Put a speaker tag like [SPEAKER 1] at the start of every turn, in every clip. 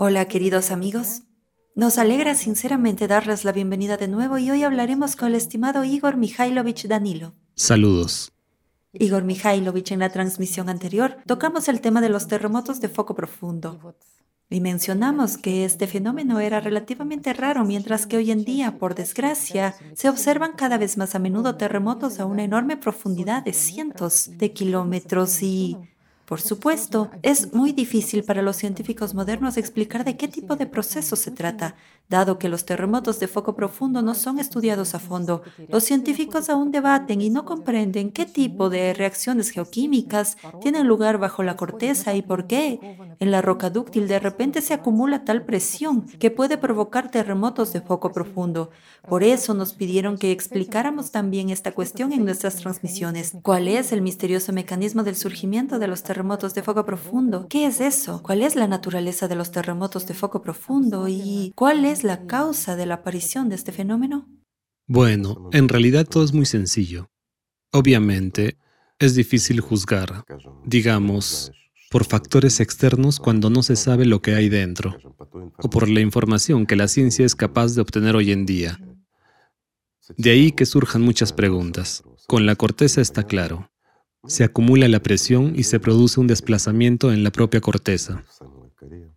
[SPEAKER 1] Hola queridos amigos. Nos alegra sinceramente darles la bienvenida de nuevo y hoy hablaremos con el estimado Igor Mikhailovich Danilo.
[SPEAKER 2] Saludos.
[SPEAKER 1] Igor Mikhailovich, en la transmisión anterior tocamos el tema de los terremotos de foco profundo y mencionamos que este fenómeno era relativamente raro, mientras que hoy en día, por desgracia, se observan cada vez más a menudo terremotos a una enorme profundidad de cientos de kilómetros y por supuesto, es muy difícil para los científicos modernos explicar de qué tipo de proceso se trata, dado que los terremotos de foco profundo no son estudiados a fondo. Los científicos aún debaten y no comprenden qué tipo de reacciones geoquímicas tienen lugar bajo la corteza y por qué en la roca dúctil de repente se acumula tal presión que puede provocar terremotos de foco profundo. Por eso nos pidieron que explicáramos también esta cuestión en nuestras transmisiones. ¿Cuál es el misterioso mecanismo del surgimiento de los terremotos? Terremotos de foco profundo. ¿Qué es eso? ¿Cuál es la naturaleza de los terremotos de foco profundo y cuál es la causa de la aparición de este fenómeno?
[SPEAKER 2] Bueno, en realidad todo es muy sencillo. Obviamente, es difícil juzgar, digamos, por factores externos cuando no se sabe lo que hay dentro, o por la información que la ciencia es capaz de obtener hoy en día. De ahí que surjan muchas preguntas. Con la corteza está claro se acumula la presión y se produce un desplazamiento en la propia corteza.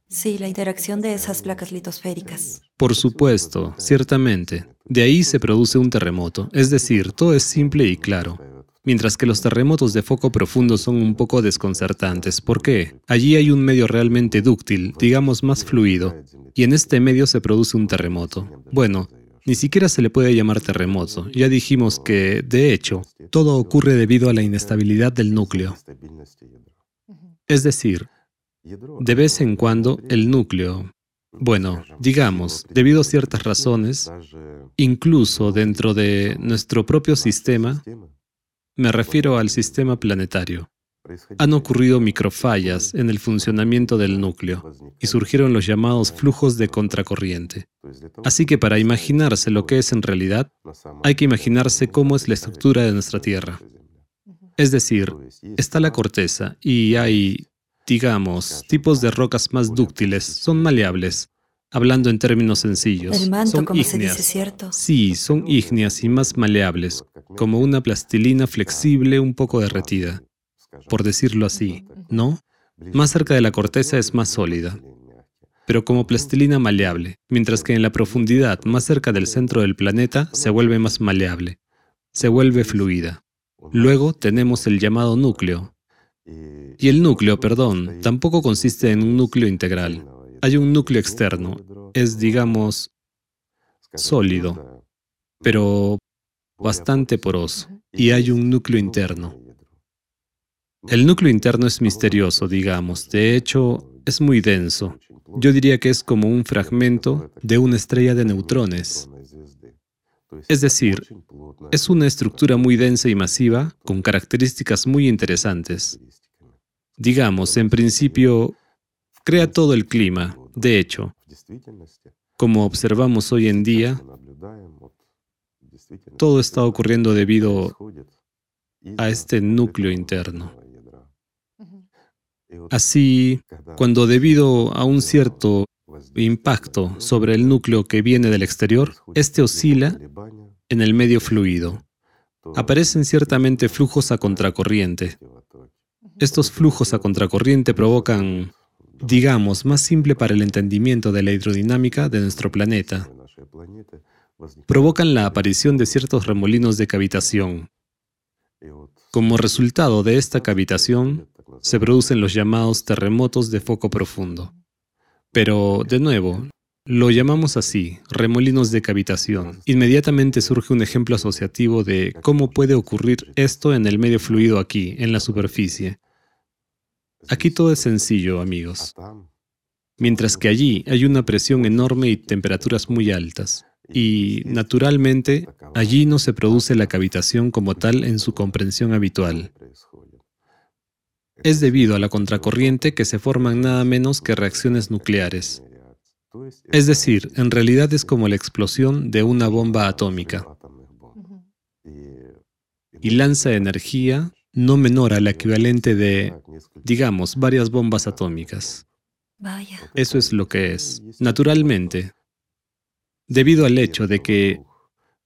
[SPEAKER 1] Sí, la interacción de esas placas litosféricas.
[SPEAKER 2] Por supuesto, ciertamente. De ahí se produce un terremoto. Es decir, todo es simple y claro. Mientras que los terremotos de foco profundo son un poco desconcertantes. ¿Por qué? Allí hay un medio realmente dúctil, digamos más fluido, y en este medio se produce un terremoto. Bueno, ni siquiera se le puede llamar terremoto. Ya dijimos que, de hecho, todo ocurre debido a la inestabilidad del núcleo. Es decir, de vez en cuando el núcleo, bueno, digamos, debido a ciertas razones, incluso dentro de nuestro propio sistema, me refiero al sistema planetario, han ocurrido microfallas en el funcionamiento del núcleo y surgieron los llamados flujos de contracorriente. Así que para imaginarse lo que es en realidad, hay que imaginarse cómo es la estructura de nuestra Tierra. Es decir, está la corteza y hay, digamos, tipos de rocas más dúctiles, son maleables, hablando en términos sencillos.
[SPEAKER 1] El manto,
[SPEAKER 2] son
[SPEAKER 1] como se dice, ¿cierto?
[SPEAKER 2] Sí, son ígneas y más maleables, como una plastilina flexible un poco derretida por decirlo así, ¿no? Más cerca de la corteza es más sólida, pero como plastilina maleable, mientras que en la profundidad, más cerca del centro del planeta, se vuelve más maleable, se vuelve fluida. Luego tenemos el llamado núcleo. Y el núcleo, perdón, tampoco consiste en un núcleo integral. Hay un núcleo externo, es, digamos, sólido, pero bastante poroso. Y hay un núcleo interno. El núcleo interno es misterioso, digamos. De hecho, es muy denso. Yo diría que es como un fragmento de una estrella de neutrones. Es decir, es una estructura muy densa y masiva con características muy interesantes. Digamos, en principio, crea todo el clima. De hecho, como observamos hoy en día, todo está ocurriendo debido a este núcleo interno. Así, cuando debido a un cierto impacto sobre el núcleo que viene del exterior, este oscila en el medio fluido. Aparecen ciertamente flujos a contracorriente. Estos flujos a contracorriente provocan, digamos, más simple para el entendimiento de la hidrodinámica de nuestro planeta, provocan la aparición de ciertos remolinos de cavitación. Como resultado de esta cavitación, se producen los llamados terremotos de foco profundo. Pero, de nuevo, lo llamamos así, remolinos de cavitación. Inmediatamente surge un ejemplo asociativo de cómo puede ocurrir esto en el medio fluido aquí, en la superficie. Aquí todo es sencillo, amigos. Mientras que allí hay una presión enorme y temperaturas muy altas. Y, naturalmente, allí no se produce la cavitación como tal en su comprensión habitual es debido a la contracorriente que se forman nada menos que reacciones nucleares. Es decir, en realidad es como la explosión de una bomba atómica. Y lanza energía no menor al equivalente de, digamos, varias bombas atómicas.
[SPEAKER 1] Vaya.
[SPEAKER 2] Eso es lo que es. Naturalmente, debido al hecho de que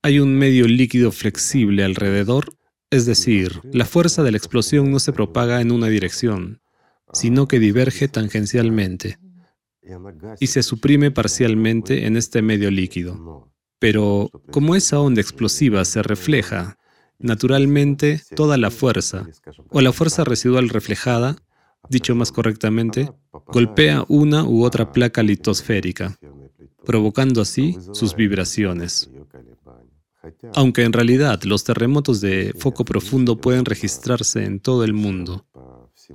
[SPEAKER 2] hay un medio líquido flexible alrededor, es decir, la fuerza de la explosión no se propaga en una dirección, sino que diverge tangencialmente y se suprime parcialmente en este medio líquido. Pero como esa onda explosiva se refleja, naturalmente toda la fuerza, o la fuerza residual reflejada, dicho más correctamente, golpea una u otra placa litosférica, provocando así sus vibraciones. Aunque en realidad los terremotos de foco profundo pueden registrarse en todo el mundo,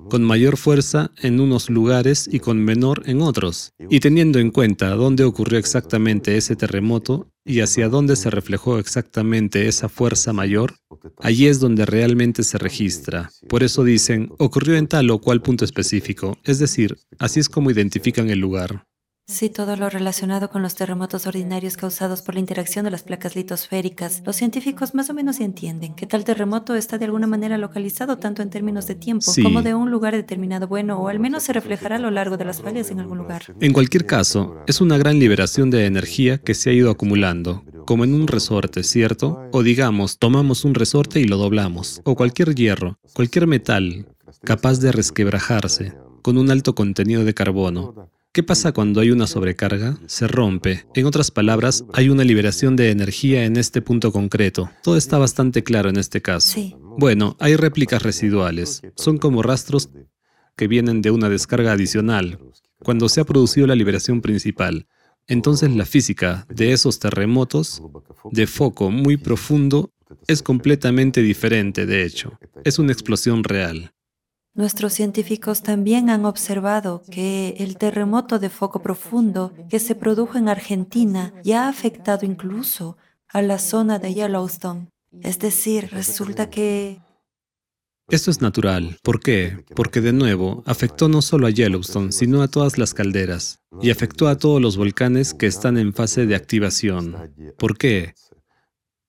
[SPEAKER 2] con mayor fuerza en unos lugares y con menor en otros. Y teniendo en cuenta dónde ocurrió exactamente ese terremoto y hacia dónde se reflejó exactamente esa fuerza mayor, allí es donde realmente se registra. Por eso dicen, ocurrió en tal o cual punto específico, es decir, así es como identifican el lugar.
[SPEAKER 1] Sí, todo lo relacionado con los terremotos ordinarios causados por la interacción de las placas litosféricas. Los científicos más o menos entienden que tal terremoto está de alguna manera localizado tanto en términos de tiempo como de un lugar determinado bueno o al menos se reflejará a lo largo de las fallas en algún lugar.
[SPEAKER 2] En cualquier caso, es una gran liberación de energía que se ha ido acumulando, como en un resorte, ¿cierto? O digamos, tomamos un resorte y lo doblamos, o cualquier hierro, cualquier metal capaz de resquebrajarse, con un alto contenido de carbono ¿Qué pasa cuando hay una sobrecarga? Se rompe. En otras palabras, hay una liberación de energía en este punto concreto. Todo está bastante claro en este caso.
[SPEAKER 1] Sí.
[SPEAKER 2] Bueno, hay réplicas residuales. Son como rastros que vienen de una descarga adicional, cuando se ha producido la liberación principal. Entonces la física de esos terremotos de foco muy profundo es completamente diferente, de hecho. Es una explosión real.
[SPEAKER 1] Nuestros científicos también han observado que el terremoto de foco profundo que se produjo en Argentina ya ha afectado incluso a la zona de Yellowstone. Es decir, resulta que...
[SPEAKER 2] Esto es natural. ¿Por qué? Porque de nuevo, afectó no solo a Yellowstone, sino a todas las calderas, y afectó a todos los volcanes que están en fase de activación. ¿Por qué?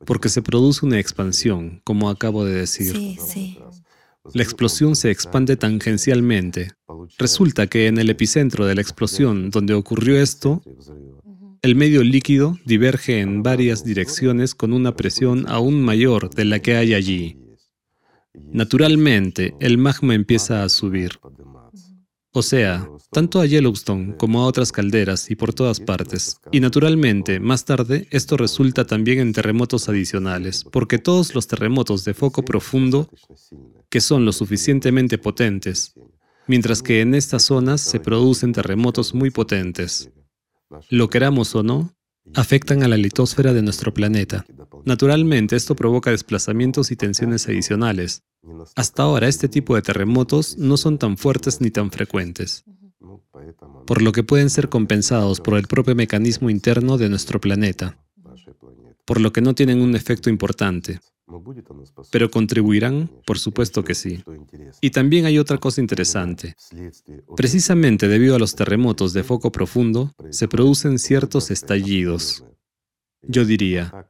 [SPEAKER 2] Porque se produce una expansión, como acabo de decir.
[SPEAKER 1] Sí, sí.
[SPEAKER 2] La explosión se expande tangencialmente. Resulta que en el epicentro de la explosión donde ocurrió esto, el medio líquido diverge en varias direcciones con una presión aún mayor de la que hay allí. Naturalmente, el magma empieza a subir. O sea, tanto a Yellowstone como a otras calderas y por todas partes. Y naturalmente, más tarde, esto resulta también en terremotos adicionales, porque todos los terremotos de foco profundo, que son lo suficientemente potentes, mientras que en estas zonas se producen terremotos muy potentes. Lo queramos o no, afectan a la litosfera de nuestro planeta. Naturalmente, esto provoca desplazamientos y tensiones adicionales. Hasta ahora, este tipo de terremotos no son tan fuertes ni tan frecuentes, por lo que pueden ser compensados por el propio mecanismo interno de nuestro planeta, por lo que no tienen un efecto importante. Pero contribuirán, por supuesto que sí. Y también hay otra cosa interesante. Precisamente debido a los terremotos de foco profundo, se producen ciertos estallidos. Yo diría,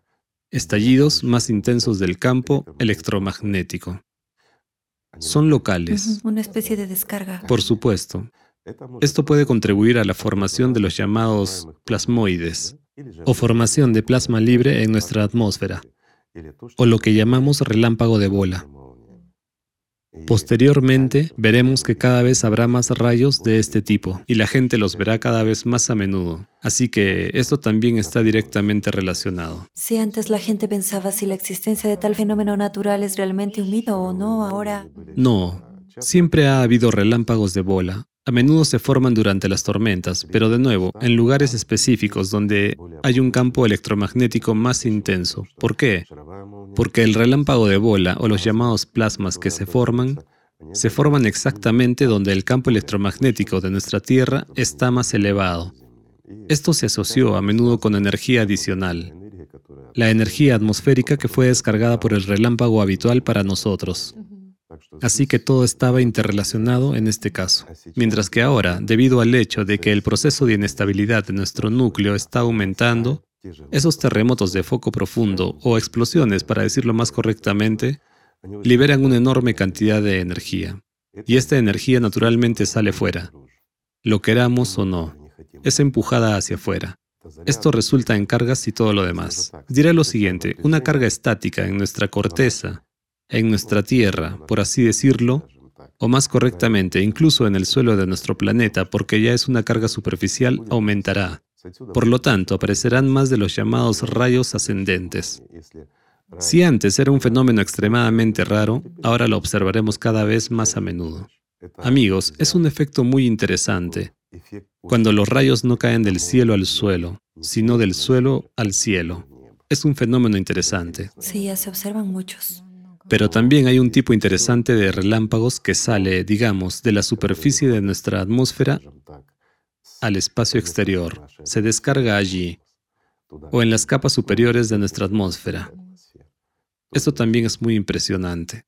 [SPEAKER 2] estallidos más intensos del campo electromagnético. Son locales.
[SPEAKER 1] Una especie de descarga.
[SPEAKER 2] Por supuesto. Esto puede contribuir a la formación de los llamados plasmoides, o formación de plasma libre en nuestra atmósfera o lo que llamamos relámpago de bola. Posteriormente, veremos que cada vez habrá más rayos de este tipo y la gente los verá cada vez más a menudo. Así que esto también está directamente relacionado.
[SPEAKER 1] Si antes la gente pensaba si la existencia de tal fenómeno natural es realmente un mito o no, ahora...
[SPEAKER 2] No, siempre ha habido relámpagos de bola, a menudo se forman durante las tormentas, pero de nuevo, en lugares específicos donde hay un campo electromagnético más intenso. ¿Por qué? Porque el relámpago de bola o los llamados plasmas que se forman, se forman exactamente donde el campo electromagnético de nuestra Tierra está más elevado. Esto se asoció a menudo con energía adicional, la energía atmosférica que fue descargada por el relámpago habitual para nosotros. Así que todo estaba interrelacionado en este caso. Mientras que ahora, debido al hecho de que el proceso de inestabilidad de nuestro núcleo está aumentando, esos terremotos de foco profundo o explosiones, para decirlo más correctamente, liberan una enorme cantidad de energía. Y esta energía naturalmente sale fuera. lo queramos o no, es empujada hacia afuera. Esto resulta en cargas y todo lo demás. Diré lo siguiente, una carga estática en nuestra corteza, en nuestra Tierra, por así decirlo, o más correctamente, incluso en el suelo de nuestro planeta, porque ya es una carga superficial, aumentará. Por lo tanto, aparecerán más de los llamados rayos ascendentes. Si antes era un fenómeno extremadamente raro, ahora lo observaremos cada vez más a menudo. Amigos, es un efecto muy interesante cuando los rayos no caen del cielo al suelo, sino del suelo al cielo. Es un fenómeno interesante.
[SPEAKER 1] Sí, ya se observan muchos.
[SPEAKER 2] Pero también hay un tipo interesante de relámpagos que sale, digamos, de la superficie de nuestra atmósfera al espacio exterior. Se descarga allí o en las capas superiores de nuestra atmósfera. Esto también es muy impresionante.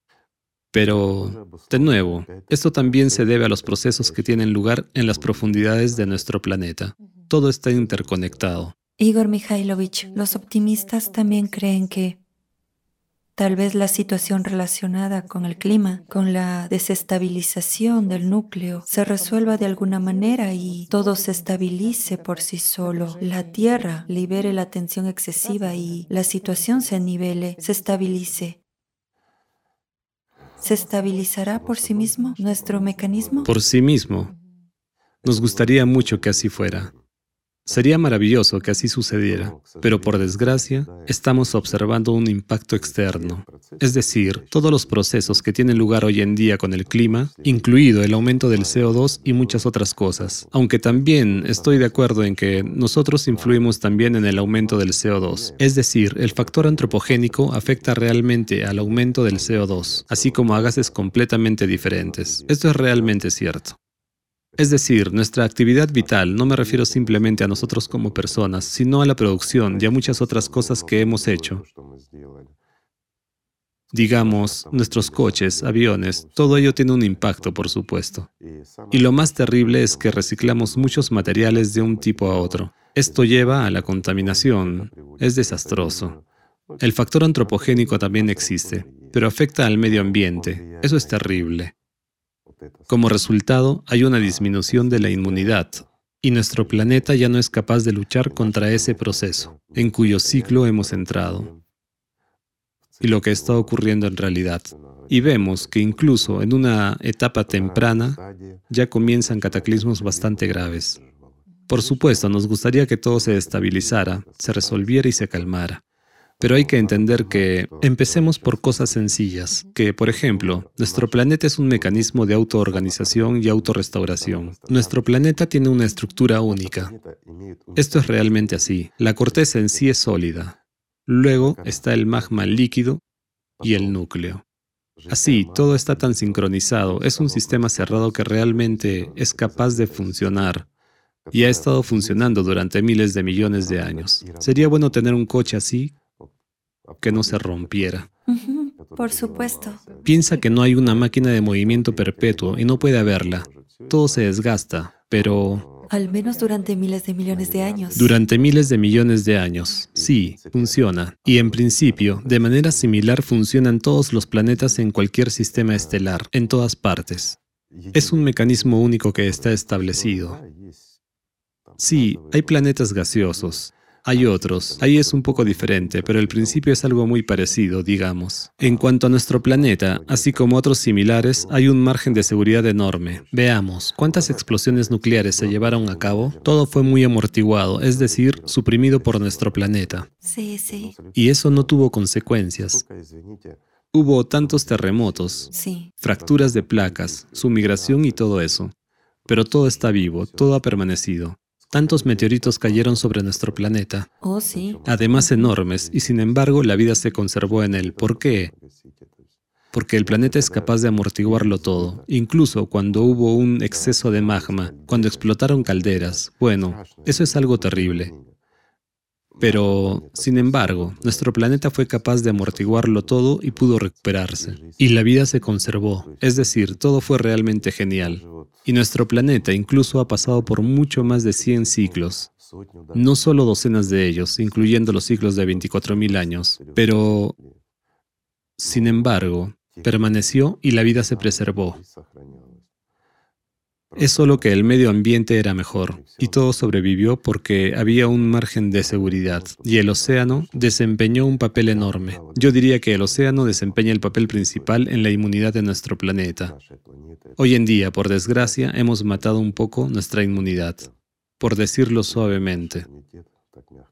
[SPEAKER 2] Pero, de nuevo, esto también se debe a los procesos que tienen lugar en las profundidades de nuestro planeta. Todo está interconectado.
[SPEAKER 1] Igor Mikhailovich, los optimistas también creen que tal vez la situación relacionada con el clima, con la desestabilización del núcleo, se resuelva de alguna manera y todo se estabilice por sí solo. La Tierra libere la tensión excesiva y la situación se nivele, se estabilice. ¿Se estabilizará por sí mismo nuestro mecanismo?
[SPEAKER 2] Por sí mismo. Nos gustaría mucho que así fuera. Sería maravilloso que así sucediera, pero por desgracia estamos observando un impacto externo, es decir, todos los procesos que tienen lugar hoy en día con el clima, incluido el aumento del CO2 y muchas otras cosas, aunque también estoy de acuerdo en que nosotros influimos también en el aumento del CO2, es decir, el factor antropogénico afecta realmente al aumento del CO2, así como a gases completamente diferentes. Esto es realmente cierto. Es decir, nuestra actividad vital, no me refiero simplemente a nosotros como personas, sino a la producción y a muchas otras cosas que hemos hecho. Digamos, nuestros coches, aviones, todo ello tiene un impacto, por supuesto. Y lo más terrible es que reciclamos muchos materiales de un tipo a otro. Esto lleva a la contaminación. Es desastroso. El factor antropogénico también existe, pero afecta al medio ambiente. Eso es terrible. Como resultado, hay una disminución de la inmunidad y nuestro planeta ya no es capaz de luchar contra ese proceso, en cuyo ciclo hemos entrado. Y lo que está ocurriendo en realidad. Y vemos que incluso en una etapa temprana ya comienzan cataclismos bastante graves. Por supuesto, nos gustaría que todo se estabilizara, se resolviera y se calmara. Pero hay que entender que empecemos por cosas sencillas, que por ejemplo, nuestro planeta es un mecanismo de autoorganización y autorrestauración. Nuestro planeta tiene una estructura única. Esto es realmente así. La corteza en sí es sólida. Luego está el magma líquido y el núcleo. Así, todo está tan sincronizado, es un sistema cerrado que realmente es capaz de funcionar y ha estado funcionando durante miles de millones de años. Sería bueno tener un coche así que no se rompiera.
[SPEAKER 1] por supuesto.
[SPEAKER 2] Piensa que no hay una máquina de movimiento perpetuo y no puede haberla. Todo se desgasta, pero...
[SPEAKER 1] Al menos durante miles de millones de años.
[SPEAKER 2] Durante miles de millones de años. Sí, funciona. Y en principio, de manera similar funcionan todos los planetas en cualquier sistema estelar, en todas partes. Es un mecanismo único que está establecido. Sí, hay planetas gaseosos, hay otros, ahí es un poco diferente, pero el principio es algo muy parecido, digamos. En cuanto a nuestro planeta, así como otros similares, hay un margen de seguridad enorme. Veamos, ¿cuántas explosiones nucleares se llevaron a cabo? Todo fue muy amortiguado, es decir, suprimido por nuestro planeta.
[SPEAKER 1] Sí, sí.
[SPEAKER 2] Y eso no tuvo consecuencias. Hubo tantos terremotos,
[SPEAKER 1] sí.
[SPEAKER 2] fracturas de placas, su migración y todo eso. Pero todo está vivo, todo ha permanecido. Tantos meteoritos cayeron sobre nuestro planeta.
[SPEAKER 1] Oh, sí.
[SPEAKER 2] Además enormes, y sin embargo la vida se conservó en él. ¿Por qué? Porque el planeta es capaz de amortiguarlo todo, incluso cuando hubo un exceso de magma, cuando explotaron calderas. Bueno, eso es algo terrible. Pero, sin embargo, nuestro planeta fue capaz de amortiguarlo todo y pudo recuperarse. Y la vida se conservó, es decir, todo fue realmente genial. Y nuestro planeta incluso ha pasado por mucho más de 100 ciclos. No solo docenas de ellos, incluyendo los ciclos de 24.000 años, pero, sin embargo, permaneció y la vida se preservó. Es solo que el medio ambiente era mejor, y todo sobrevivió porque había un margen de seguridad, y el océano desempeñó un papel enorme. Yo diría que el océano desempeña el papel principal en la inmunidad de nuestro planeta. Hoy en día, por desgracia, hemos matado un poco nuestra inmunidad, por decirlo suavemente.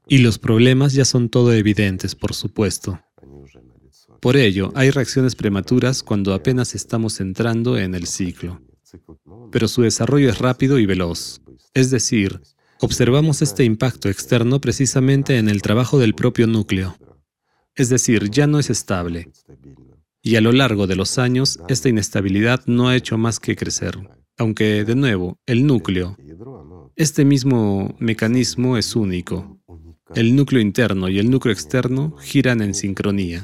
[SPEAKER 2] Y los problemas ya son todo evidentes, por supuesto. Por ello, hay reacciones prematuras cuando apenas estamos entrando en el ciclo pero su desarrollo es rápido y veloz. Es decir, observamos este impacto externo precisamente en el trabajo del propio núcleo. Es decir, ya no es estable. Y a lo largo de los años, esta inestabilidad no ha hecho más que crecer. Aunque, de nuevo, el núcleo, este mismo mecanismo es único. El núcleo interno y el núcleo externo giran en sincronía.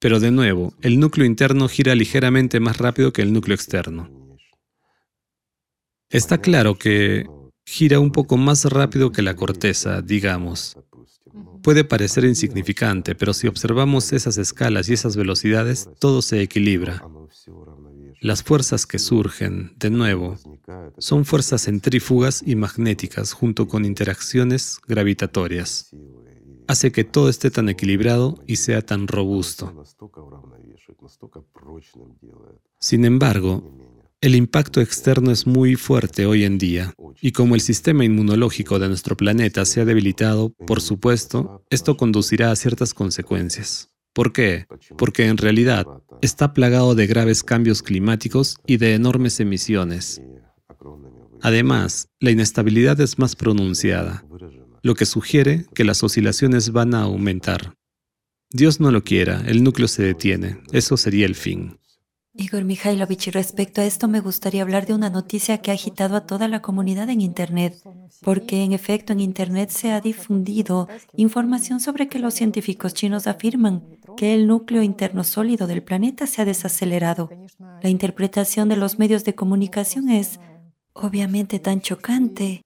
[SPEAKER 2] Pero de nuevo, el núcleo interno gira ligeramente más rápido que el núcleo externo. Está claro que gira un poco más rápido que la corteza, digamos. Puede parecer insignificante, pero si observamos esas escalas y esas velocidades, todo se equilibra. Las fuerzas que surgen, de nuevo, son fuerzas centrífugas y magnéticas junto con interacciones gravitatorias. Hace que todo esté tan equilibrado y sea tan robusto. Sin embargo, el impacto externo es muy fuerte hoy en día, y como el sistema inmunológico de nuestro planeta se ha debilitado, por supuesto, esto conducirá a ciertas consecuencias. ¿Por qué? Porque en realidad está plagado de graves cambios climáticos y de enormes emisiones. Además, la inestabilidad es más pronunciada, lo que sugiere que las oscilaciones van a aumentar. Dios no lo quiera, el núcleo se detiene, eso sería el fin.
[SPEAKER 1] Igor Mikhailovich, respecto a esto me gustaría hablar de una noticia que ha agitado a toda la comunidad en Internet, porque en efecto en Internet se ha difundido información sobre que los científicos chinos afirman que el núcleo interno sólido del planeta se ha desacelerado. La interpretación de los medios de comunicación es obviamente tan chocante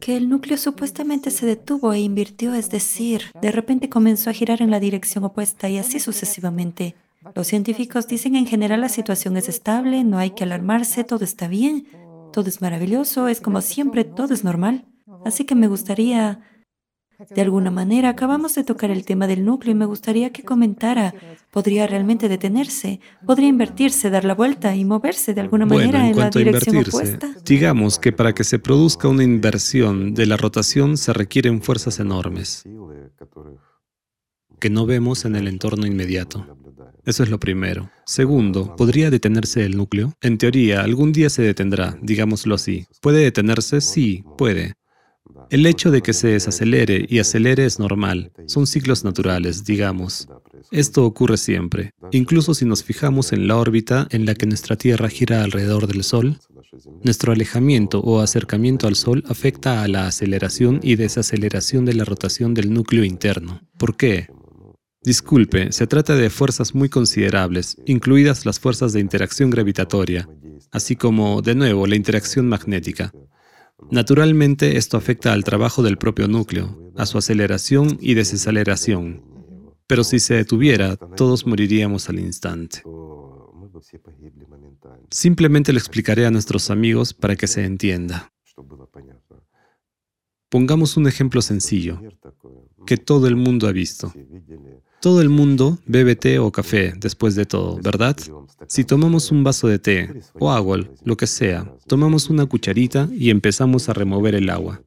[SPEAKER 1] que el núcleo supuestamente se detuvo e invirtió, es decir, de repente comenzó a girar en la dirección opuesta y así sucesivamente. Los científicos dicen en general la situación es estable, no hay que alarmarse, todo está bien, todo es maravilloso, es como siempre, todo es normal. Así que me gustaría, de alguna manera, acabamos de tocar el tema del núcleo y me gustaría que comentara, ¿podría realmente detenerse? ¿Podría invertirse, dar la vuelta y moverse de alguna manera en, la dirección opuesta?
[SPEAKER 2] Digamos que para que se produzca una inversión de la rotación se requieren fuerzas enormes que no vemos en el entorno inmediato. Eso es lo primero. Segundo, ¿podría detenerse el núcleo? En teoría, algún día se detendrá, digámoslo así. ¿Puede detenerse? Sí, puede. El hecho de que se desacelere y acelere es normal. Son ciclos naturales, digamos. Esto ocurre siempre. Incluso si nos fijamos en la órbita en la que nuestra Tierra gira alrededor del Sol, nuestro alejamiento o acercamiento al Sol afecta a la aceleración y desaceleración de la rotación del núcleo interno. ¿Por qué? Disculpe, se trata de fuerzas muy considerables, incluidas las fuerzas de interacción gravitatoria, así como, de nuevo, la interacción magnética. Naturalmente, esto afecta al trabajo del propio núcleo, a su aceleración y desaceleración. Pero si se detuviera, todos moriríamos al instante. Simplemente lo explicaré a nuestros amigos para que se entienda. Pongamos un ejemplo sencillo, que todo el mundo ha visto. Todo el mundo bebe té o café después de todo, ¿verdad? Si tomamos un vaso de té o agua, lo que sea, tomamos una cucharita y empezamos a remover el agua.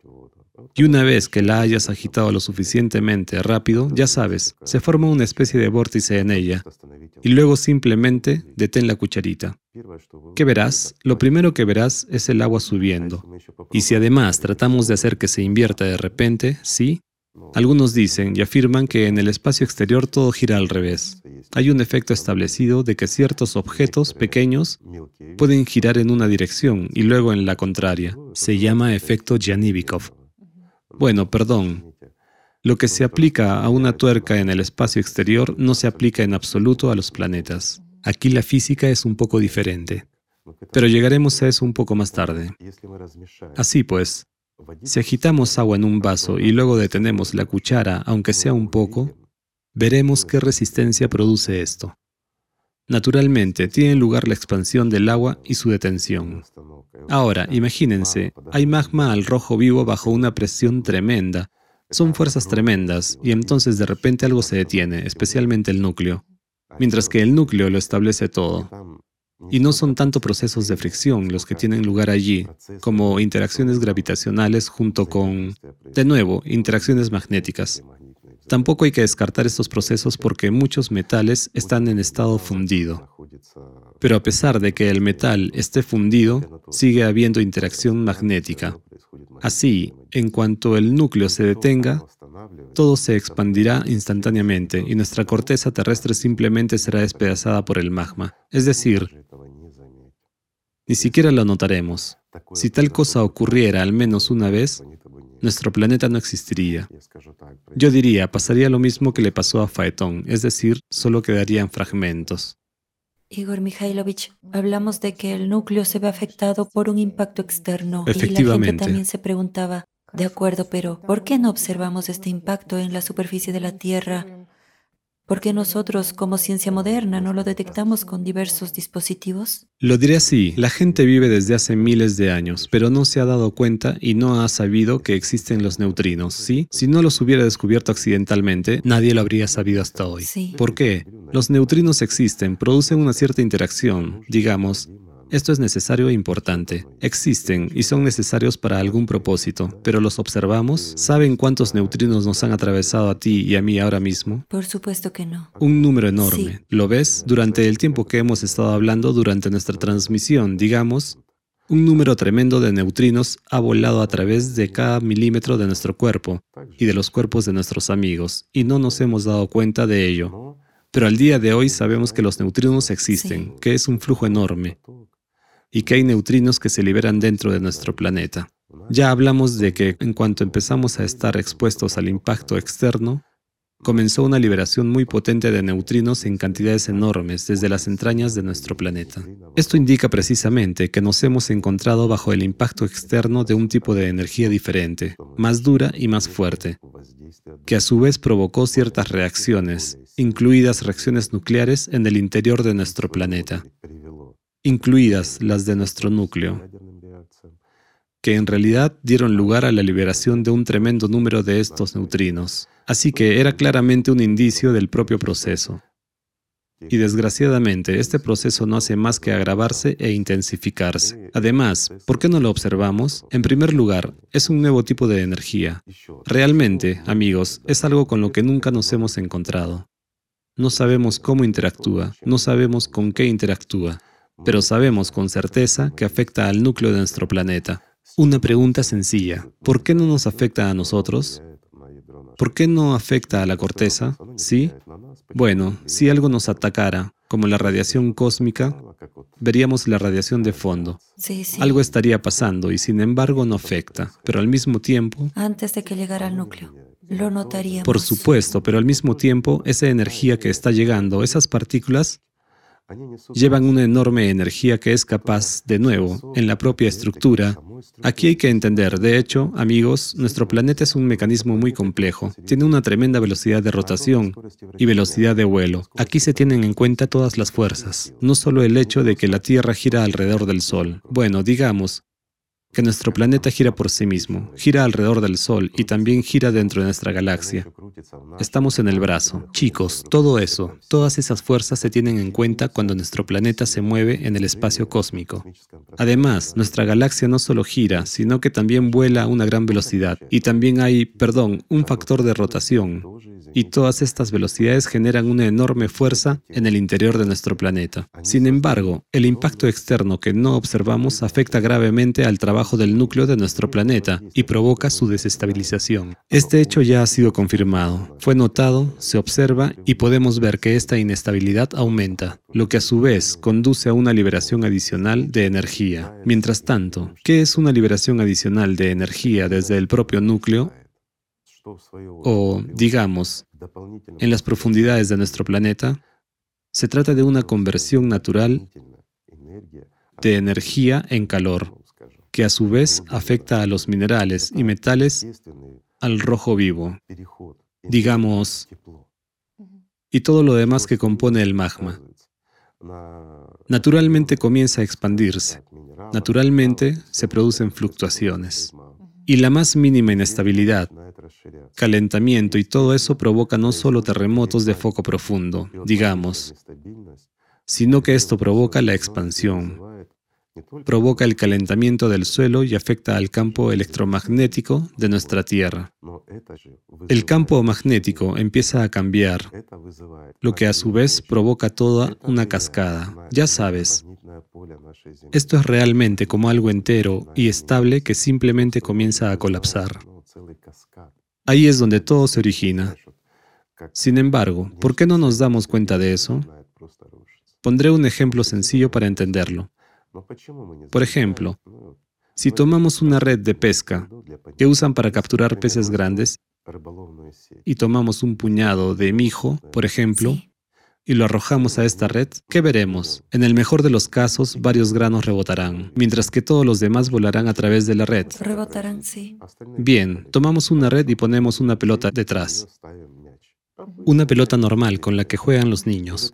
[SPEAKER 2] Y una vez que la hayas agitado lo suficientemente rápido, ya sabes, se forma una especie de vórtice en ella. Y luego simplemente detén la cucharita. ¿Qué verás? Lo primero que verás es el agua subiendo. Y si además tratamos de hacer que se invierta de repente, sí, algunos dicen y afirman que en el espacio exterior todo gira al revés. Hay un efecto establecido de que ciertos objetos pequeños pueden girar en una dirección y luego en la contraria. Se llama efecto Janivikov. Bueno, perdón. Lo que se aplica a una tuerca en el espacio exterior no se aplica en absoluto a los planetas. Aquí la física es un poco diferente. Pero llegaremos a eso un poco más tarde. Así pues, si agitamos agua en un vaso y luego detenemos la cuchara, aunque sea un poco, veremos qué resistencia produce esto. Naturalmente, tiene lugar la expansión del agua y su detención. Ahora, imagínense, hay magma al rojo vivo bajo una presión tremenda. Son fuerzas tremendas, y entonces de repente algo se detiene, especialmente el núcleo, mientras que el núcleo lo establece todo. Y no son tanto procesos de fricción los que tienen lugar allí, como interacciones gravitacionales junto con, de nuevo, interacciones magnéticas. Tampoco hay que descartar estos procesos porque muchos metales están en estado fundido. Pero a pesar de que el metal esté fundido, sigue habiendo interacción magnética. Así, en cuanto el núcleo se detenga, todo se expandirá instantáneamente y nuestra corteza terrestre simplemente será despedazada por el magma. Es decir, ni siquiera lo notaremos. Si tal cosa ocurriera al menos una vez, nuestro planeta no existiría. Yo diría, pasaría lo mismo que le pasó a Faetón, es decir, solo quedarían fragmentos.
[SPEAKER 1] Igor Mikhailovich, hablamos de que el núcleo se ve afectado por un impacto externo.
[SPEAKER 2] Efectivamente.
[SPEAKER 1] Y la gente también se preguntaba, de acuerdo, pero ¿por qué no observamos este impacto en la superficie de la Tierra? ¿Por qué nosotros, como ciencia moderna, no lo detectamos con diversos dispositivos?
[SPEAKER 2] Lo diré así, la gente vive desde hace miles de años, pero no se ha dado cuenta y no ha sabido que existen los neutrinos, ¿sí? Si no los hubiera descubierto accidentalmente, nadie lo habría sabido hasta hoy.
[SPEAKER 1] Sí.
[SPEAKER 2] ¿Por qué? Los neutrinos existen, producen una cierta interacción, digamos, esto es necesario e importante. Existen y son necesarios para algún propósito, pero los observamos. ¿Saben cuántos neutrinos nos han atravesado a ti y a mí ahora mismo?
[SPEAKER 1] Por supuesto que no.
[SPEAKER 2] Un número enorme.
[SPEAKER 1] Sí.
[SPEAKER 2] ¿Lo ves? Durante el tiempo que hemos estado hablando, durante nuestra transmisión, digamos, un número tremendo de neutrinos ha volado a través de cada milímetro de nuestro cuerpo y de los cuerpos de nuestros amigos, y no nos hemos dado cuenta de ello. Pero al día de hoy sabemos que los neutrinos existen,
[SPEAKER 1] Sí.
[SPEAKER 2] que es un flujo enorme y que hay neutrinos que se liberan dentro de nuestro planeta. Ya hablamos de que en cuanto empezamos a estar expuestos al impacto externo, comenzó una liberación muy potente de neutrinos en cantidades enormes desde las entrañas de nuestro planeta. Esto indica precisamente que nos hemos encontrado bajo el impacto externo de un tipo de energía diferente, más dura y más fuerte, que a su vez provocó ciertas reacciones, incluidas reacciones nucleares en el interior de nuestro planeta, incluidas las de nuestro núcleo, que en realidad dieron lugar a la liberación de un tremendo número de estos neutrinos. Así que era claramente un indicio del propio proceso. Y desgraciadamente, este proceso no hace más que agravarse e intensificarse. Además, ¿por qué no lo observamos? En primer lugar, es un nuevo tipo de energía. Realmente, amigos, es algo con lo que nunca nos hemos encontrado. No sabemos cómo interactúa, no sabemos con qué interactúa, pero sabemos con certeza que afecta al núcleo de nuestro planeta. Una pregunta sencilla, ¿por qué no nos afecta a nosotros? ¿Por qué no afecta a la corteza? ¿Sí? Bueno, si algo nos atacara, como la radiación cósmica, veríamos la radiación de fondo.
[SPEAKER 1] Sí, sí.
[SPEAKER 2] Algo estaría pasando y sin embargo no afecta, pero al mismo tiempo,
[SPEAKER 1] Antes de que llegara al núcleo, lo notaríamos.
[SPEAKER 2] por supuesto, pero al mismo tiempo, esa energía que está llegando, esas partículas, llevan una enorme energía que es capaz, de nuevo, en la propia estructura. Aquí hay que entender, de hecho, amigos, nuestro planeta es un mecanismo muy complejo. Tiene una tremenda velocidad de rotación y velocidad de vuelo. Aquí se tienen en cuenta todas las fuerzas, no solo el hecho de que la Tierra gira alrededor del Sol. Bueno, digamos que nuestro planeta gira por sí mismo, gira alrededor del Sol y también gira dentro de nuestra galaxia. Estamos en el brazo. Chicos, todo eso, todas esas fuerzas se tienen en cuenta cuando nuestro planeta se mueve en el espacio cósmico. Además, nuestra galaxia no solo gira, sino que también vuela a una gran velocidad. Y también hay, perdón, un factor de rotación. Y todas estas velocidades generan una enorme fuerza en el interior de nuestro planeta. Sin embargo, el impacto externo que no observamos afecta gravemente al trabajo del núcleo de nuestro planeta y provoca su desestabilización. Este hecho ya ha sido confirmado, fue notado, se observa y podemos ver que esta inestabilidad aumenta, lo que a su vez conduce a una liberación adicional de energía. Mientras tanto, ¿qué es una liberación adicional de energía desde el propio núcleo? O, digamos, en las profundidades de nuestro planeta, se trata de una conversión natural de energía en calor, que a su vez afecta a los minerales y metales al rojo vivo, digamos, y todo lo demás que compone el magma. naturalmente comienza a expandirse. Naturalmente se producen fluctuaciones. Y la más mínima inestabilidad, calentamiento y todo eso provoca no solo terremotos de foco profundo, digamos, sino que esto provoca la expansión, provoca el calentamiento del suelo y afecta al campo electromagnético de nuestra Tierra. El campo magnético empieza a cambiar, lo que a su vez provoca toda una cascada. Ya sabes, esto es realmente como algo entero y estable que simplemente comienza a colapsar. Ahí es donde todo se origina. Sin embargo, ¿por qué no nos damos cuenta de eso? Pondré un ejemplo sencillo para entenderlo. Por ejemplo, si tomamos una red de pesca que usan para capturar peces grandes y tomamos un puñado de mijo, por ejemplo, y lo arrojamos a esta red, ¿qué veremos? En el mejor de los casos, varios granos rebotarán, mientras que todos los demás volarán a través de la red.
[SPEAKER 1] Rebotarán, sí.
[SPEAKER 2] Bien, tomamos una red y ponemos una pelota detrás. Una pelota normal con la que juegan los niños.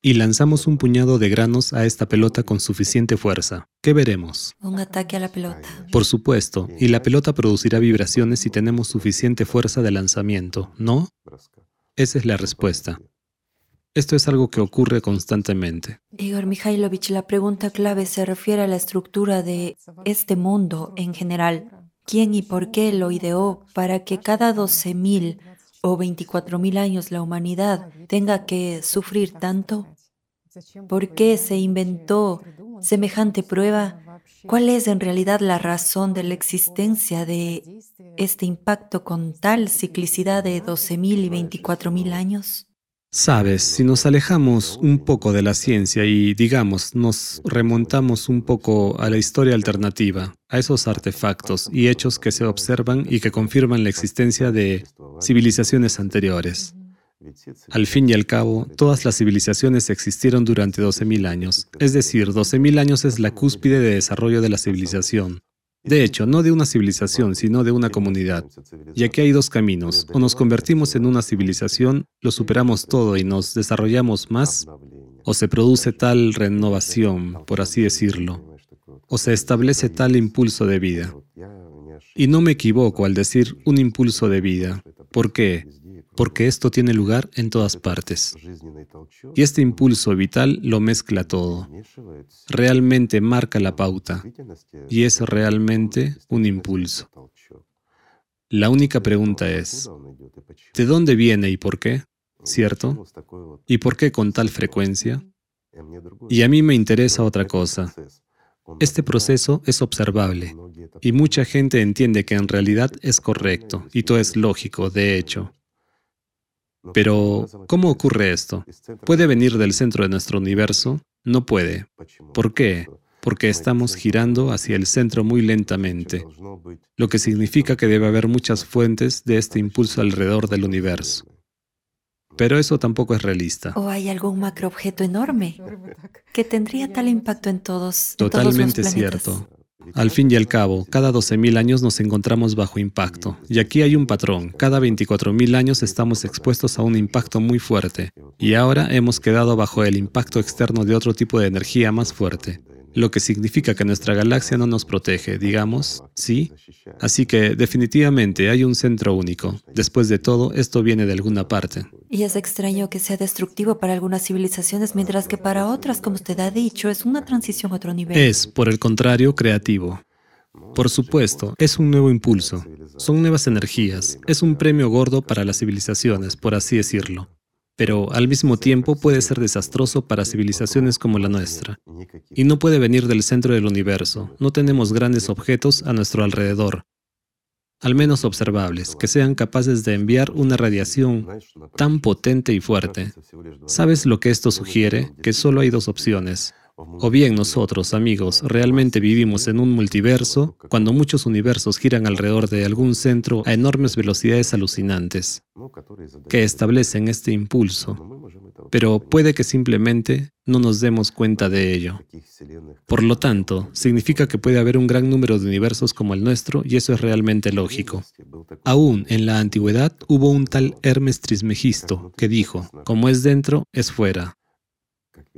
[SPEAKER 2] Y lanzamos un puñado de granos a esta pelota con suficiente fuerza. ¿Qué veremos?
[SPEAKER 1] Un ataque a la pelota.
[SPEAKER 2] Por supuesto, y la pelota producirá vibraciones si tenemos suficiente fuerza de lanzamiento, ¿no? Esa es la respuesta. Esto es algo que ocurre constantemente.
[SPEAKER 1] Igor Mikhailovich, la pregunta clave se refiere a la estructura de este mundo en general. ¿Quién y por qué lo ideó para que cada 12.000 o 24.000 años la humanidad tenga que sufrir tanto? ¿Por qué se inventó semejante prueba? ¿Cuál es en realidad la razón de la existencia de este impacto con tal ciclicidad de 12.000 y 24.000 años?
[SPEAKER 2] Sabes, si nos alejamos un poco de la ciencia y, digamos, nos remontamos un poco a la historia alternativa, a esos artefactos y hechos que se observan y que confirman la existencia de civilizaciones anteriores. Al fin y al cabo, todas las civilizaciones existieron durante 12.000 años, es decir, 12.000 años es la cúspide de desarrollo de la civilización. De hecho, no de una civilización, sino de una comunidad. Y aquí hay dos caminos. O nos convertimos en una civilización, lo superamos todo y nos desarrollamos más, o se produce tal renovación, por así decirlo, o se establece tal impulso de vida. Y no me equivoco al decir un impulso de vida. ¿Por qué? Porque esto tiene lugar en todas partes. Y este impulso vital lo mezcla todo. Realmente marca la pauta y es realmente un impulso. La única pregunta es, ¿de dónde viene y por qué? ¿Cierto? ¿Y por qué con tal frecuencia? Y a mí me interesa otra cosa. Este proceso es observable y mucha gente entiende que en realidad es correcto y todo es lógico, de hecho. Pero, ¿cómo ocurre esto? ¿Puede venir del centro de nuestro universo? No puede. ¿Por qué? Porque estamos girando hacia el centro muy lentamente, lo que significa que debe haber muchas fuentes de este impulso alrededor del universo. Pero eso tampoco es realista.
[SPEAKER 1] ¿O hay algún macroobjeto enorme que tendría tal impacto en todos?
[SPEAKER 2] Totalmente cierto. Al fin y al cabo, cada 12.000 años nos encontramos bajo impacto. Y aquí hay un patrón. Cada 24.000 años estamos expuestos a un impacto muy fuerte. Y ahora hemos quedado bajo el impacto externo de otro tipo de energía más fuerte lo que significa que nuestra galaxia no nos protege, digamos, ¿sí? Así que definitivamente hay un centro único. Después de todo, esto viene de alguna parte.
[SPEAKER 1] Y es extraño que sea destructivo para algunas civilizaciones, mientras que para otras, como usted ha dicho, es una transición a otro nivel.
[SPEAKER 2] Es, por el contrario, creativo. Por supuesto, es un nuevo impulso. Son nuevas energías. Es un premio gordo para las civilizaciones, por así decirlo pero al mismo tiempo puede ser desastroso para civilizaciones como la nuestra. Y no puede venir del centro del universo. No tenemos grandes objetos a nuestro alrededor, al menos observables, que sean capaces de enviar una radiación tan potente y fuerte. ¿Sabes lo que esto sugiere? Que solo hay dos opciones. O bien nosotros, amigos, realmente vivimos en un multiverso cuando muchos universos giran alrededor de algún centro a enormes velocidades alucinantes que establecen este impulso, pero puede que simplemente no nos demos cuenta de ello. Por lo tanto, significa que puede haber un gran número de universos como el nuestro y eso es realmente lógico. Aún en la antigüedad hubo un tal Hermes Trismegisto que dijo, como es dentro, es fuera.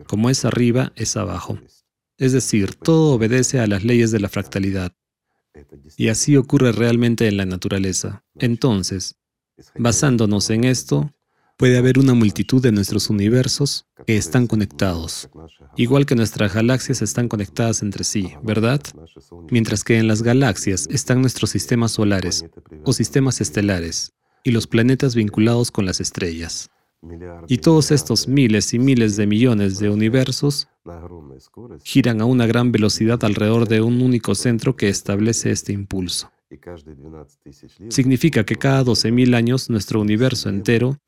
[SPEAKER 2] Como es arriba, es abajo. Es decir, todo obedece a las leyes de la fractalidad. Y así ocurre realmente en la naturaleza. Entonces, basándonos en esto, puede haber una multitud de nuestros universos que están conectados, igual que nuestras galaxias están conectadas entre sí, ¿verdad? Mientras que en las galaxias están nuestros sistemas solares o sistemas estelares y los planetas vinculados con las estrellas. Y todos estos miles y miles de millones de universos giran a una gran velocidad alrededor de un único centro que establece este impulso. Significa que cada 12.000 años nuestro universo entero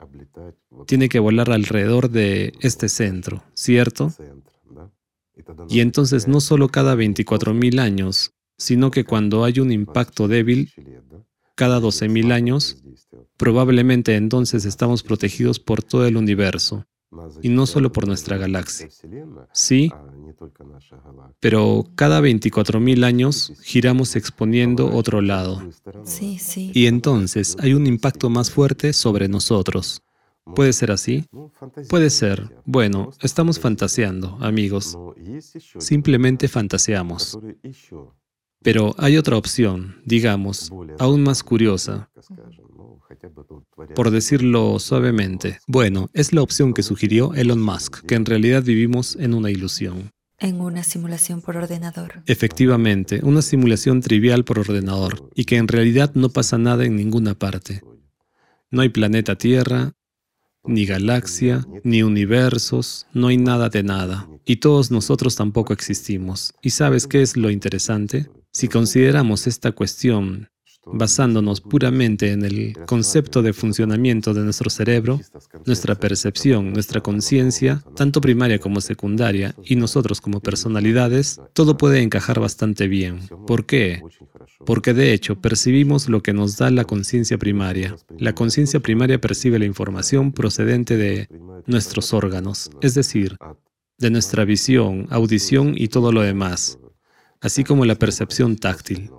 [SPEAKER 2] tiene que volar alrededor de este centro, ¿cierto? Y entonces no solo cada 24.000 años, sino que cuando hay un impacto débil, cada 12.000 años, probablemente entonces estamos protegidos por todo el universo, y no solo por nuestra galaxia. Sí, pero cada 24.000 años giramos exponiendo otro lado.
[SPEAKER 1] Sí, sí.
[SPEAKER 2] Y entonces hay un impacto más fuerte sobre nosotros. ¿Puede ser así? Puede ser. Bueno, estamos fantaseando, amigos. Simplemente fantaseamos. Pero hay otra opción, digamos, aún más curiosa. Por decirlo suavemente, bueno, es la opción que sugirió Elon Musk, que en realidad vivimos en una ilusión.
[SPEAKER 1] En una simulación por ordenador.
[SPEAKER 2] Efectivamente, una simulación trivial por ordenador, y que en realidad no pasa nada en ninguna parte. No hay planeta Tierra, ni galaxia, ni universos, no hay nada de nada. Y todos nosotros tampoco existimos. ¿Y sabes qué es lo interesante? Si consideramos esta cuestión basándonos puramente en el concepto de funcionamiento de nuestro cerebro, nuestra percepción, nuestra conciencia, tanto primaria como secundaria, y nosotros como personalidades, todo puede encajar bastante bien. ¿Por qué? Porque de hecho percibimos lo que nos da la conciencia primaria. La conciencia primaria percibe la información procedente de nuestros órganos, es decir, de nuestra visión, audición y todo lo demás, así como la percepción táctil.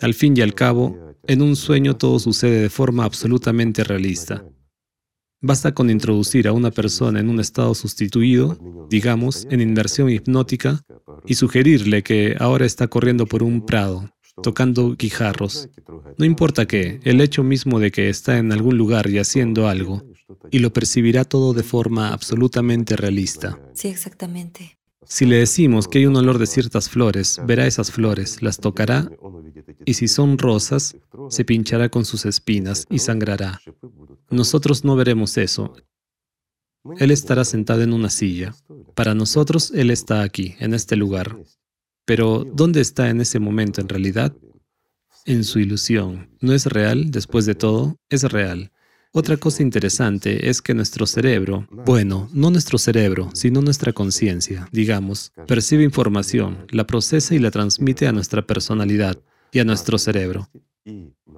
[SPEAKER 2] Al fin y al cabo, en un sueño todo sucede de forma absolutamente realista. Basta con introducir a una persona en un estado sustituido, digamos, en inversión hipnótica, y sugerirle que ahora está corriendo por un prado, tocando guijarros. No importa qué, el hecho mismo de que está en algún lugar y haciendo algo, y lo percibirá todo de forma absolutamente realista.
[SPEAKER 1] Sí, exactamente.
[SPEAKER 2] Si le decimos que hay un olor de ciertas flores, verá esas flores, las tocará y si son rosas, se pinchará con sus espinas y sangrará. Nosotros no veremos eso. Él estará sentado en una silla. Para nosotros, Él está aquí, en este lugar. Pero, ¿dónde está en ese momento en realidad? En su ilusión. ¿No es real? Después de todo, es real. Otra cosa interesante es que nuestro cerebro, bueno, no nuestro cerebro, sino nuestra conciencia, digamos, percibe información, la procesa y la transmite a nuestra personalidad y a nuestro cerebro.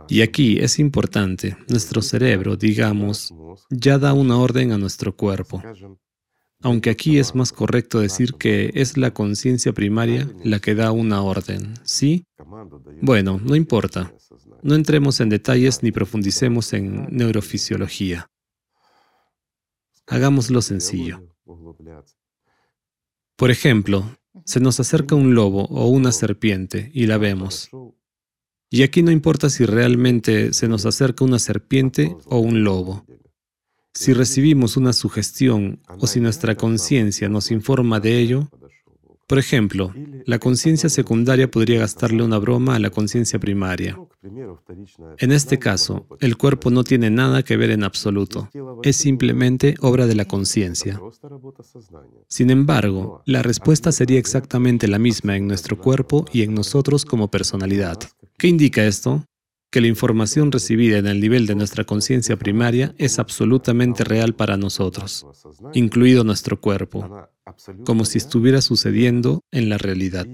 [SPEAKER 2] Y aquí es importante, nuestro cerebro, digamos, ya da una orden a nuestro cuerpo. Aunque aquí es más correcto decir que es la conciencia primaria la que da una orden, ¿sí? Bueno, no importa. No entremos en detalles ni profundicemos en neurofisiología. Hagámoslo sencillo. Por ejemplo, se nos acerca un lobo o una serpiente y la vemos. Y aquí no importa si realmente se nos acerca una serpiente o un lobo. Si recibimos una sugestión o si nuestra conciencia nos informa de ello, por ejemplo, la conciencia secundaria podría gastarle una broma a la conciencia primaria. En este caso, el cuerpo no tiene nada que ver en absoluto. Es simplemente obra de la conciencia. Sin embargo, la respuesta sería exactamente la misma en nuestro cuerpo y en nosotros como personalidad. ¿Qué indica esto? Que la información recibida en el nivel de nuestra conciencia primaria es absolutamente real para nosotros, incluido nuestro cuerpo como si estuviera sucediendo en la realidad.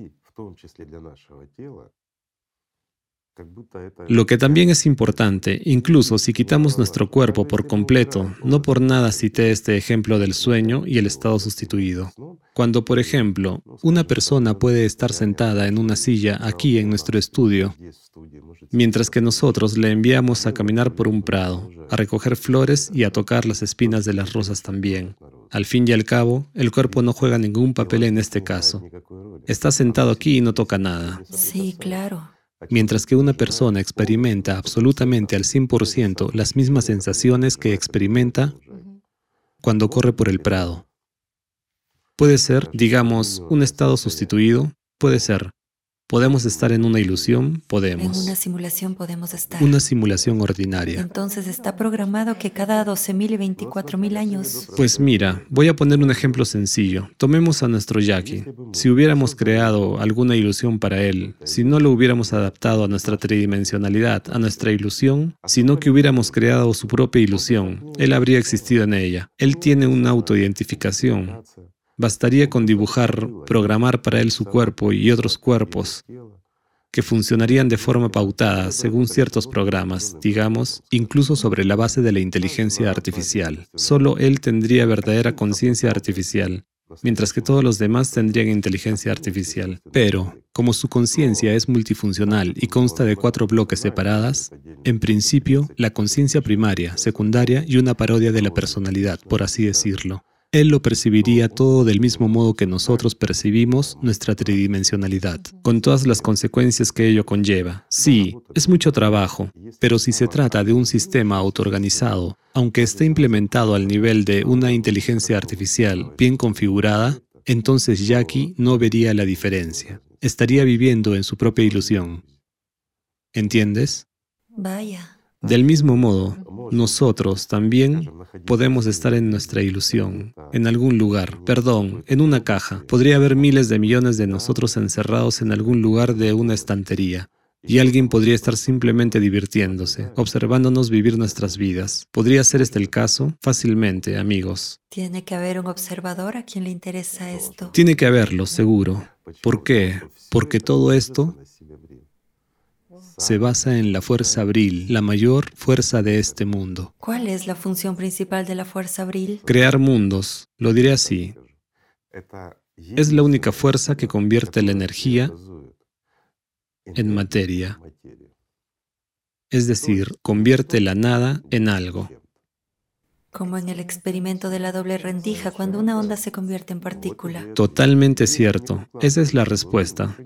[SPEAKER 2] Lo que también es importante, incluso si quitamos nuestro cuerpo por completo, no por nada cité este ejemplo del sueño y el estado sustituido. Cuando, por ejemplo, una persona puede estar sentada en una silla aquí en nuestro estudio, mientras que nosotros le enviamos a caminar por un prado, a recoger flores y a tocar las espinas de las rosas también. Al fin y al cabo, el cuerpo no juega ningún papel en este caso. Está sentado aquí y no toca nada.
[SPEAKER 1] Sí, claro.
[SPEAKER 2] Mientras que una persona experimenta absolutamente al 100% las mismas sensaciones que experimenta cuando corre por el prado. Puede ser, digamos, un estado sustituido, puede ser ¿Podemos estar en una ilusión? Podemos.
[SPEAKER 1] En una simulación podemos estar.
[SPEAKER 2] Una simulación ordinaria.
[SPEAKER 1] Entonces está programado que cada 12.000 y 24.000 años.
[SPEAKER 2] Pues mira, voy a poner un ejemplo sencillo. Tomemos a nuestro Jackie. Si hubiéramos creado alguna ilusión para él, si no lo hubiéramos adaptado a nuestra tridimensionalidad, a nuestra ilusión, sino que hubiéramos creado su propia ilusión, él habría existido en ella. Él tiene una autoidentificación. Bastaría con dibujar, programar para él su cuerpo y otros cuerpos que funcionarían de forma pautada según ciertos programas, digamos, incluso sobre la base de la inteligencia artificial. Solo él tendría verdadera conciencia artificial, mientras que todos los demás tendrían inteligencia artificial. Pero, como su conciencia es multifuncional y consta de cuatro bloques separadas, en principio, la conciencia primaria, secundaria y una parodia de la personalidad, por así decirlo. Él lo percibiría todo del mismo modo que nosotros percibimos nuestra tridimensionalidad, con todas las consecuencias que ello conlleva. Sí, es mucho trabajo, pero si se trata de un sistema autoorganizado, aunque esté implementado al nivel de una inteligencia artificial bien configurada, entonces Jackie no vería la diferencia. Estaría viviendo en su propia ilusión. ¿Entiendes?
[SPEAKER 1] Vaya.
[SPEAKER 2] Del mismo modo, nosotros también podemos estar en nuestra ilusión, en algún lugar, perdón, en una caja. Podría haber miles de millones de nosotros encerrados en algún lugar de una estantería. Y alguien podría estar simplemente divirtiéndose, observándonos vivir nuestras vidas. ¿Podría ser este el caso? Fácilmente, amigos.
[SPEAKER 1] Tiene que haber un observador a quien le interesa esto.
[SPEAKER 2] Tiene que haberlo, seguro. ¿Por qué? Porque todo esto se basa en la fuerza abril, la mayor fuerza de este mundo.
[SPEAKER 1] ¿Cuál es la función principal de la fuerza abril?
[SPEAKER 2] Crear mundos, lo diré así. Es la única fuerza que convierte la energía en materia. Es decir, convierte la nada en algo.
[SPEAKER 1] Como en el experimento de la doble rendija, cuando una onda se convierte en partícula.
[SPEAKER 2] Totalmente cierto. Esa es la respuesta.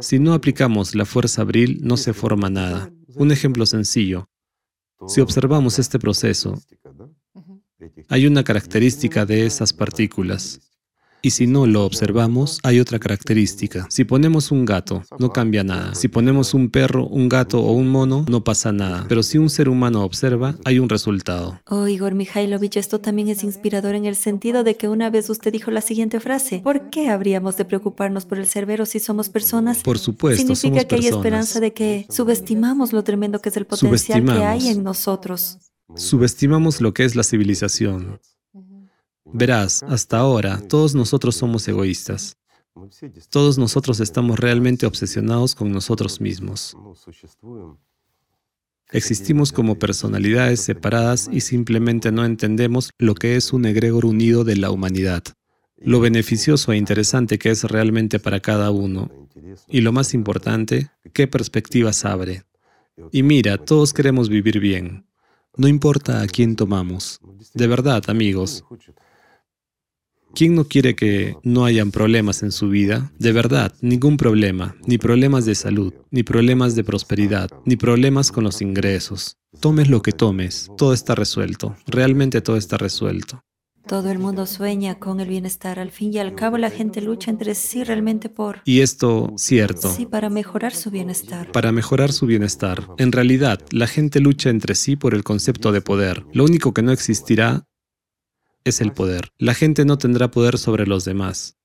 [SPEAKER 2] Si no aplicamos la fuerza abril, no se forma nada. Un ejemplo sencillo. Si observamos este proceso, hay una característica de esas partículas. Y si no lo observamos, hay otra característica. Si ponemos un gato, no cambia nada. Si ponemos un perro, un gato o un mono, no pasa nada. Pero si un ser humano observa, hay un resultado.
[SPEAKER 1] Oh, Igor Mikhailovich, esto también es inspirador en el sentido de que una vez usted dijo la siguiente frase. ¿Por qué habríamos de preocuparnos por el cerbero si somos personas?
[SPEAKER 2] Por supuesto,
[SPEAKER 1] Significa que
[SPEAKER 2] hay
[SPEAKER 1] esperanza de que subestimamos lo tremendo que es el potencial que hay en nosotros.
[SPEAKER 2] Subestimamos lo que es la civilización. Verás, hasta ahora todos nosotros somos egoístas. Todos nosotros estamos realmente obsesionados con nosotros mismos. Existimos como personalidades separadas y simplemente no entendemos lo que es un egregor unido de la humanidad, lo beneficioso e interesante que es realmente para cada uno, y lo más importante, qué perspectivas abre. Y mira, todos queremos vivir bien, no importa a quién tomamos. De verdad, amigos, ¿Quién no quiere que no hayan problemas en su vida? De verdad, ningún problema, ni problemas de salud, ni problemas de prosperidad, ni problemas con los ingresos. Tomes lo que tomes, todo está resuelto, realmente todo está resuelto.
[SPEAKER 1] Todo el mundo sueña con el bienestar. Al fin y al cabo, la gente lucha entre sí realmente por...
[SPEAKER 2] Y esto, cierto.
[SPEAKER 1] Sí, para mejorar su bienestar.
[SPEAKER 2] Para mejorar su bienestar. En realidad, la gente lucha entre sí por el concepto de poder. Lo único que no existirá es el poder. La gente no tendrá poder sobre los demás,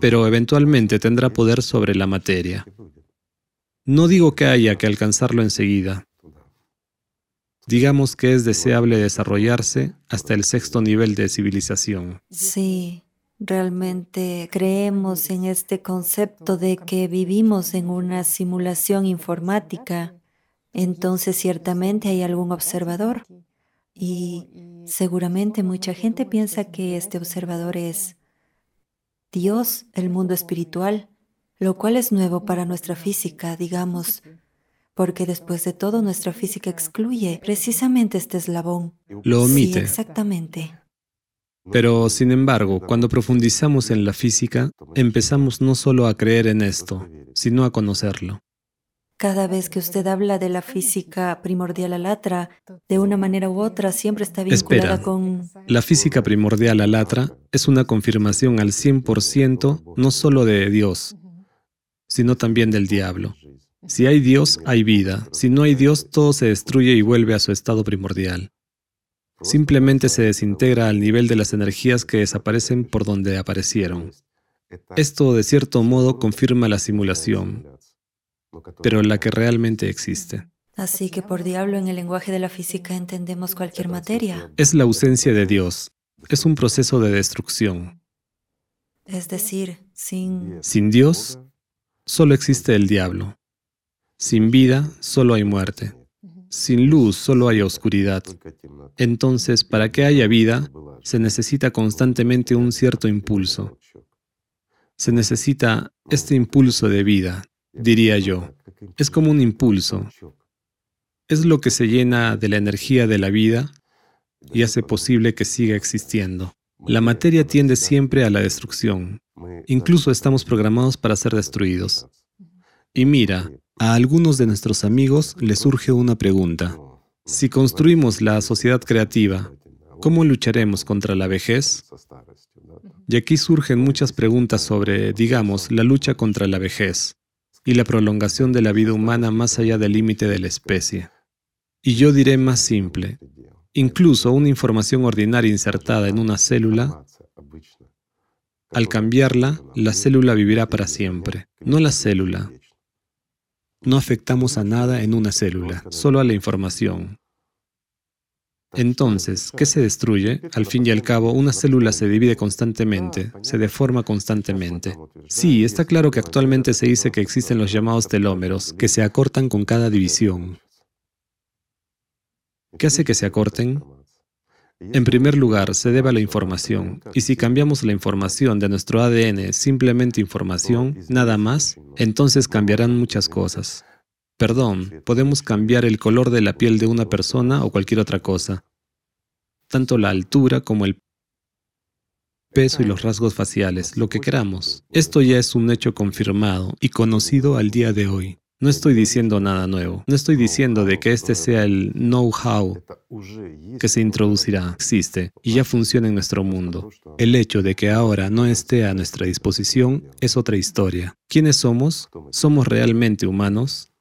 [SPEAKER 2] pero eventualmente tendrá poder sobre la materia. No digo que haya que alcanzarlo enseguida. Digamos que es deseable desarrollarse hasta el sexto nivel de civilización.
[SPEAKER 1] Sí, realmente creemos en este concepto de que vivimos en una simulación informática. Entonces ciertamente hay algún observador y seguramente mucha gente piensa que este observador es Dios, el mundo espiritual, lo cual es nuevo para nuestra física, digamos. Porque después de todo, nuestra física excluye precisamente este eslabón.
[SPEAKER 2] Lo omite.
[SPEAKER 1] Sí, exactamente.
[SPEAKER 2] Pero, sin embargo, cuando profundizamos en la física, empezamos no solo a creer en esto, sino a conocerlo.
[SPEAKER 1] Cada vez que usted habla de la física primordial alatra, de una manera u otra siempre está vinculada
[SPEAKER 2] Espera.
[SPEAKER 1] con...
[SPEAKER 2] La física primordial alatra es una confirmación al 100% no solo de Dios, sino también del diablo. Si hay Dios, hay vida. Si no hay Dios, todo se destruye y vuelve a su estado primordial. Simplemente se desintegra al nivel de las energías que desaparecen por donde aparecieron. Esto, de cierto modo, confirma la simulación, pero la que realmente existe.
[SPEAKER 1] Así que por diablo en el lenguaje de la física entendemos cualquier materia.
[SPEAKER 2] Es la ausencia de Dios. Es un proceso de destrucción.
[SPEAKER 1] Es decir, sin...
[SPEAKER 2] Sin Dios, solo existe el diablo. Sin vida, solo hay muerte. Sin luz, solo hay oscuridad. Entonces, para que haya vida, se necesita constantemente un cierto impulso. Se necesita este impulso de vida, diría yo. Es como un impulso. Es lo que se llena de la energía de la vida y hace posible que siga existiendo. La materia tiende siempre a la destrucción. Incluso estamos programados para ser destruidos. Y mira, a algunos de nuestros amigos les surge una pregunta. Si construimos la sociedad creativa, ¿cómo lucharemos contra la vejez? Y aquí surgen muchas preguntas sobre, digamos, la lucha contra la vejez y la prolongación de la vida humana más allá del límite de la especie. Y yo diré más simple, incluso una información ordinaria insertada en una célula, al cambiarla, la célula vivirá para siempre, no la célula. No afectamos a nada en una célula, solo a la información. Entonces, ¿qué se destruye? Al fin y al cabo, una célula se divide constantemente, se deforma constantemente. Sí, está claro que actualmente se dice que existen los llamados telómeros, que se acortan con cada división. ¿Qué hace que se acorten? En primer lugar, se debe a la información, y si cambiamos la información de nuestro ADN simplemente información, nada más, entonces cambiarán muchas cosas. Perdón, podemos cambiar el color de la piel de una persona o cualquier otra cosa, tanto la altura como el peso y los rasgos faciales, lo que queramos. Esto ya es un hecho confirmado y conocido al día de hoy. No estoy diciendo nada nuevo. No estoy diciendo de que este sea el know-how que se introducirá, existe y ya funciona en nuestro mundo. El hecho de que ahora no esté a nuestra disposición es otra historia. ¿Quiénes somos? ¿Somos realmente humanos?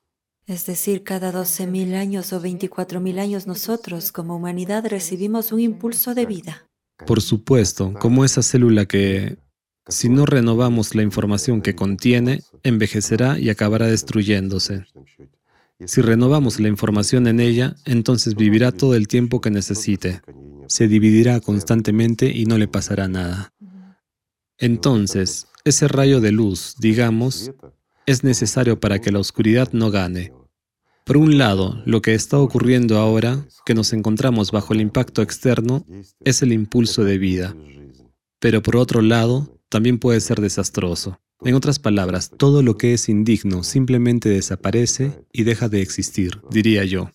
[SPEAKER 1] Es decir, cada 12.000 años o 24.000 años nosotros como humanidad recibimos un impulso de vida.
[SPEAKER 2] Por supuesto, como esa célula que, si no renovamos la información que contiene, envejecerá y acabará destruyéndose. Si renovamos la información en ella, entonces vivirá todo el tiempo que necesite. Se dividirá constantemente y no le pasará nada. Entonces, ese rayo de luz, digamos, es necesario para que la oscuridad no gane. Por un lado, lo que está ocurriendo ahora, que nos encontramos bajo el impacto externo, es el impulso de vida. Pero por otro lado, también puede ser desastroso. En otras palabras, todo lo que es indigno simplemente desaparece y deja de existir, diría yo.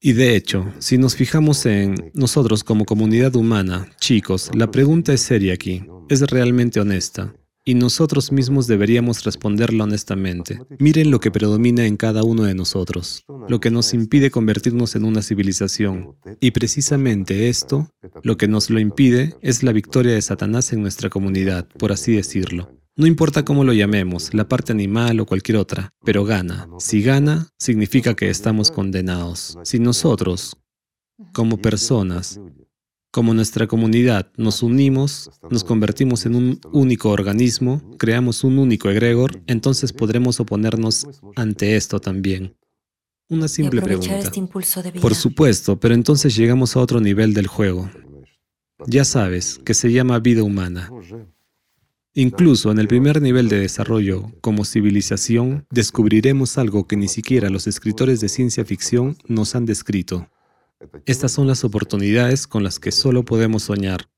[SPEAKER 2] Y de hecho, si nos fijamos en nosotros como comunidad humana, chicos, la pregunta es seria aquí, es realmente honesta. Y nosotros mismos deberíamos responderla honestamente. Miren lo que predomina en cada uno de nosotros, lo que nos impide convertirnos en una civilización. Y precisamente esto, lo que nos lo impide, es la victoria de Satanás en nuestra comunidad, por así decirlo. No importa cómo lo llamemos, la parte animal o cualquier otra, pero gana. Si gana, significa que estamos condenados. Si nosotros, como personas, como nuestra comunidad nos unimos, nos convertimos en un único organismo, creamos un único egregor, entonces podremos oponernos ante esto también. Una simple pregunta.
[SPEAKER 1] Este.
[SPEAKER 2] Por supuesto, pero entonces llegamos a otro nivel del juego. Ya sabes, que se llama vida humana. Incluso en el primer nivel de desarrollo, como civilización, descubriremos algo que ni siquiera los escritores de ciencia ficción nos han descrito. Estas son las oportunidades con las que solo podemos soñar.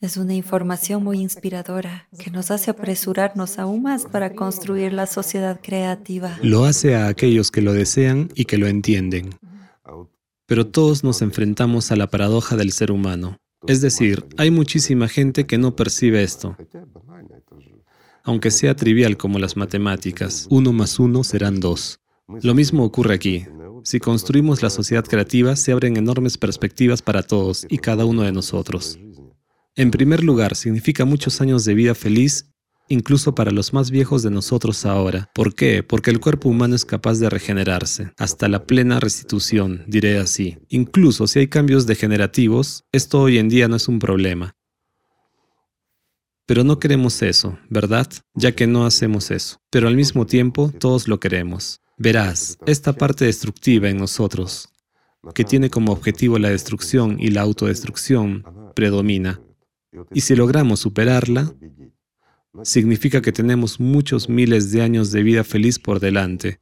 [SPEAKER 1] Es una información muy inspiradora que nos hace apresurarnos aún más para construir la sociedad creativa.
[SPEAKER 2] Lo hace a aquellos que lo desean y que lo entienden. Pero todos nos enfrentamos a la paradoja del ser humano. Es decir, hay muchísima gente que no percibe esto. Aunque sea trivial como las matemáticas, uno más uno serán dos. Lo mismo ocurre aquí. Si construimos la sociedad creativa, se abren enormes perspectivas para todos y cada uno de nosotros. En primer lugar, significa muchos años de vida feliz, incluso para los más viejos de nosotros ahora. ¿Por qué? Porque el cuerpo humano es capaz de regenerarse, hasta la plena restitución, diré así. Incluso si hay cambios degenerativos, esto hoy en día no es un problema. Pero no queremos eso, ¿verdad? Ya que no hacemos eso. Pero al mismo tiempo, todos lo queremos. Verás, esta parte destructiva en nosotros, que tiene como objetivo la destrucción y la autodestrucción, predomina. Y si logramos superarla, significa que tenemos muchos miles de años de vida feliz por delante.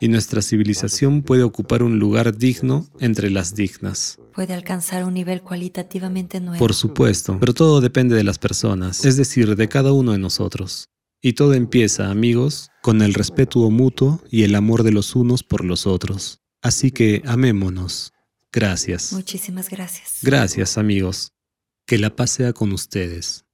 [SPEAKER 2] Y nuestra civilización puede ocupar un lugar digno entre las dignas.
[SPEAKER 1] Puede alcanzar un nivel cualitativamente nuevo.
[SPEAKER 2] Por supuesto, pero todo depende de las personas, es decir, de cada uno de nosotros. Y todo empieza, amigos, con el respeto mutuo y el amor de los unos por los otros. Así que amémonos. Gracias.
[SPEAKER 1] Muchísimas gracias.
[SPEAKER 2] Gracias, amigos. Que la paz sea con ustedes.